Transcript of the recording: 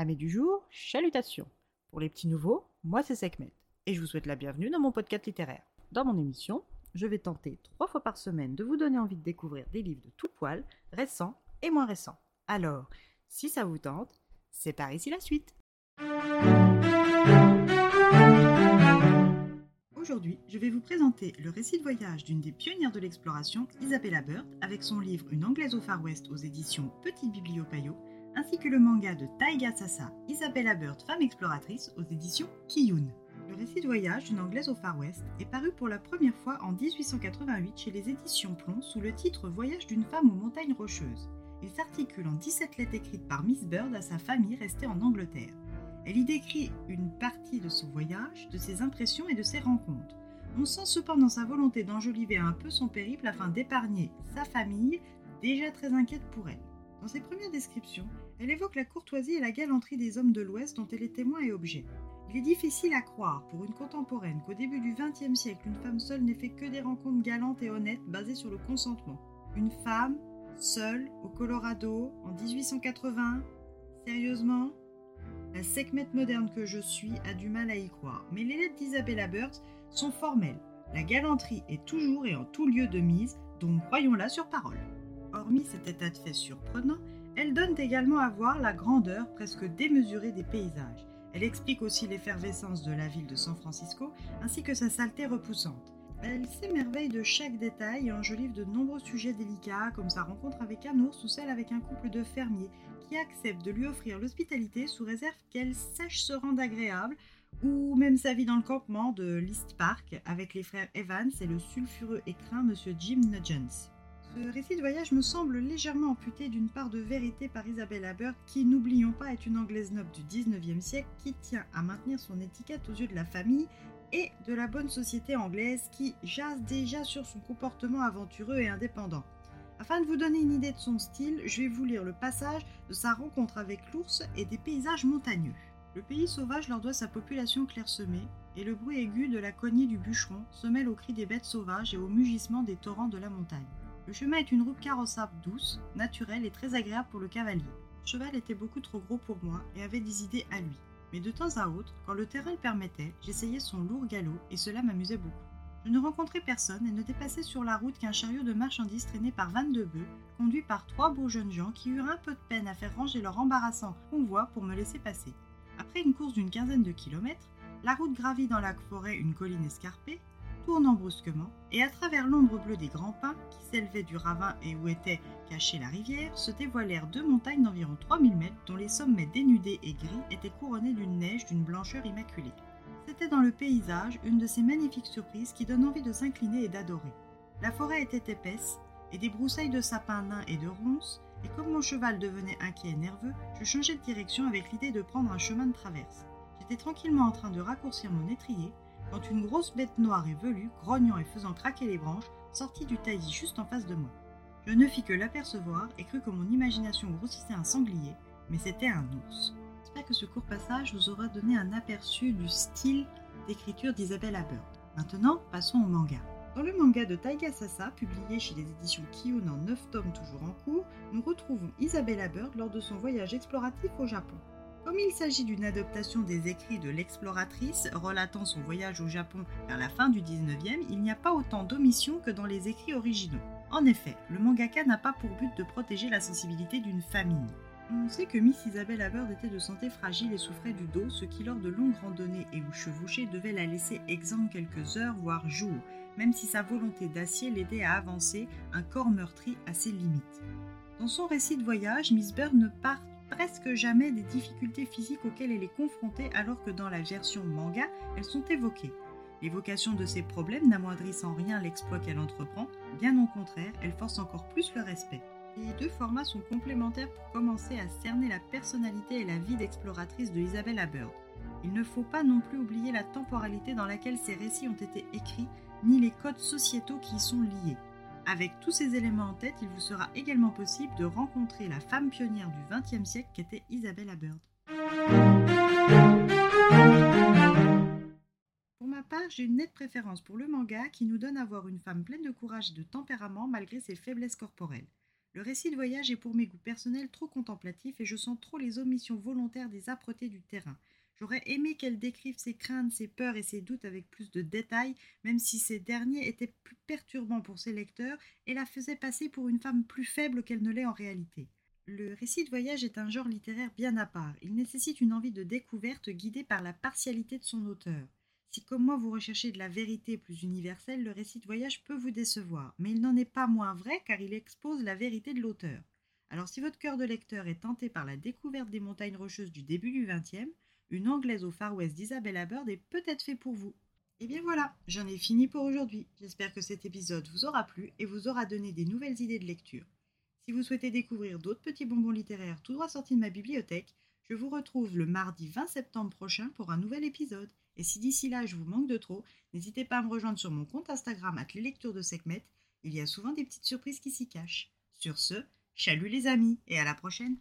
Amis du jour, chalutations. Pour les petits nouveaux, moi c'est Sekhmet et je vous souhaite la bienvenue dans mon podcast littéraire. Dans mon émission, je vais tenter trois fois par semaine de vous donner envie de découvrir des livres de tout poil, récents et moins récents. Alors, si ça vous tente, c'est par ici la suite. Aujourd'hui, je vais vous présenter le récit de voyage d'une des pionnières de l'exploration, Isabella Bird, avec son livre Une Anglaise au Far West aux éditions Petite Bibliopayo, ainsi que le manga de Taiga Sasa, Isabella Bird, femme exploratrice, aux éditions Kiyun. Le récit de voyage d'une Anglaise au Far West est paru pour la première fois en 1888 chez les éditions Plomb sous le titre Voyage d'une femme aux montagnes rocheuses. Il s'articule en 17 lettres écrites par Miss Bird à sa famille restée en Angleterre. Elle y décrit une partie de son voyage, de ses impressions et de ses rencontres. On sent cependant sa volonté d'enjoliver un peu son périple afin d'épargner sa famille, déjà très inquiète pour elle. Dans ses premières descriptions, elle évoque la courtoisie et la galanterie des hommes de l'Ouest dont elle est témoin et objet. Il est difficile à croire pour une contemporaine qu'au début du XXe siècle, une femme seule n'ait fait que des rencontres galantes et honnêtes basées sur le consentement. Une femme, seule, au Colorado, en 1880 Sérieusement? La Sekhmet moderne que je suis a du mal à y croire, mais les lettres d'Isabella Bird sont formelles. La galanterie est toujours et en tout lieu de mise, donc croyons-la sur parole. Hormis cet état de fait surprenant, elle donne également à voir la grandeur presque démesurée des paysages. Elle explique aussi l'effervescence de la ville de San Francisco ainsi que sa saleté repoussante. Elle s'émerveille de chaque détail et enjolive de nombreux sujets délicats comme sa rencontre avec un ours ou celle avec un couple de fermiers qui acceptent de lui offrir l'hospitalité sous réserve qu'elle sache se rendre agréable ou même sa vie dans le campement de l'East Park avec les frères Evans et le sulfureux écrin Monsieur Jim Nugent. Ce récit de voyage me semble légèrement amputé d'une part de vérité par Isabella Bird, qui, n'oublions pas, est une anglaise noble du 19e siècle qui tient à maintenir son étiquette aux yeux de la famille et de la bonne société anglaise qui jase déjà sur son comportement aventureux et indépendant. Afin de vous donner une idée de son style, je vais vous lire le passage de sa rencontre avec l'ours et des paysages montagneux. Le pays sauvage leur doit sa population clairsemée, et le bruit aigu de la cognée du bûcheron se mêle aux cris des bêtes sauvages et au mugissement des torrents de la montagne. Le chemin est une route carrossable douce, naturelle et très agréable pour le cavalier. Le cheval était beaucoup trop gros pour moi et avait des idées à lui. Mais de temps à autre, quand le terrain le permettait, j'essayais son lourd galop et cela m'amusait beaucoup. Je ne rencontrais personne et ne dépassais sur la route qu'un chariot de marchandises traîné par 22 bœufs, conduit par trois beaux jeunes gens qui eurent un peu de peine à faire ranger leur embarrassant convoi pour me laisser passer. Après une course d'une quinzaine de kilomètres, la route gravit dans la forêt une colline escarpée, tournant brusquement, et à travers l'ombre bleue des grands pins qui s'élevaient du ravin et où était cachée la rivière, se dévoilèrent deux montagnes d'environ 3000 mètres dont les sommets dénudés et gris étaient couronnés d'une neige d'une blancheur immaculée. C'était dans le paysage une de ces magnifiques surprises qui donnent envie de s'incliner et d'adorer. La forêt était épaisse, et des broussailles de sapins nains et de ronces, et comme mon cheval devenait inquiet et nerveux, je changeai de direction avec l'idée de prendre un chemin de traverse. J'étais tranquillement en train de raccourcir mon étrier quand une grosse bête noire et velue, grognant et faisant craquer les branches, sortit du taillis juste en face de moi. Je ne fis que l'apercevoir et crus que mon imagination grossissait un sanglier, mais c'était un ours. J'espère que ce court passage vous aura donné un aperçu du style d'écriture d'Isabelle Bird. Maintenant, passons au manga. Dans le manga de Taiga Sasa, publié chez les éditions Kiyun en 9 tomes toujours en cours, nous retrouvons Isabella Bird lors de son voyage exploratif au Japon. Comme il s'agit d'une adaptation des écrits de l'exploratrice relatant son voyage au Japon vers la fin du 19e, il n'y a pas autant d'omissions que dans les écrits originaux. En effet, le mangaka n'a pas pour but de protéger la sensibilité d'une famille. On sait que Miss Isabelle Bird était de santé fragile et souffrait du dos, ce qui lors de longues randonnées et ou chevauchées devait la laisser exempte quelques heures voire jours, même si sa volonté d'acier l'aidait à avancer, un corps meurtri à ses limites. Dans son récit de voyage, Miss Bird ne part presque jamais des difficultés physiques auxquelles elle est confrontée alors que dans la version manga, elles sont évoquées. L'évocation de ces problèmes n'amoindrissent en rien l'exploit qu'elle entreprend, bien au contraire, elle force encore plus le respect. Les deux formats sont complémentaires pour commencer à cerner la personnalité et la vie d'exploratrice de Isabella Bird. Il ne faut pas non plus oublier la temporalité dans laquelle ces récits ont été écrits, ni les codes sociétaux qui y sont liés. Avec tous ces éléments en tête, il vous sera également possible de rencontrer la femme pionnière du XXe siècle qu'était Isabella Bird. Pour ma part, j'ai une nette préférence pour le manga qui nous donne à voir une femme pleine de courage et de tempérament malgré ses faiblesses corporelles. Le récit de voyage est pour mes goûts personnels trop contemplatif et je sens trop les omissions volontaires des âpretés du terrain. J'aurais aimé qu'elle décrive ses craintes, ses peurs et ses doutes avec plus de détails, même si ces derniers étaient plus perturbants pour ses lecteurs et la faisaient passer pour une femme plus faible qu'elle ne l'est en réalité. Le récit de voyage est un genre littéraire bien à part. Il nécessite une envie de découverte guidée par la partialité de son auteur. Si comme moi vous recherchez de la vérité plus universelle, le récit de voyage peut vous décevoir, mais il n'en est pas moins vrai car il expose la vérité de l'auteur. Alors si votre cœur de lecteur est tenté par la découverte des montagnes rocheuses du début du XXe, une anglaise au Far West d'Isabella Bird est peut-être fait pour vous. Et bien voilà, j'en ai fini pour aujourd'hui. J'espère que cet épisode vous aura plu et vous aura donné des nouvelles idées de lecture. Si vous souhaitez découvrir d'autres petits bonbons littéraires tout droit sortis de ma bibliothèque, je vous retrouve le mardi 20 septembre prochain pour un nouvel épisode. Et si d'ici là je vous manque de trop, n'hésitez pas à me rejoindre sur mon compte Instagram at les lectures de Sekhmet. Il y a souvent des petites surprises qui s'y cachent. Sur ce, chalut les amis et à la prochaine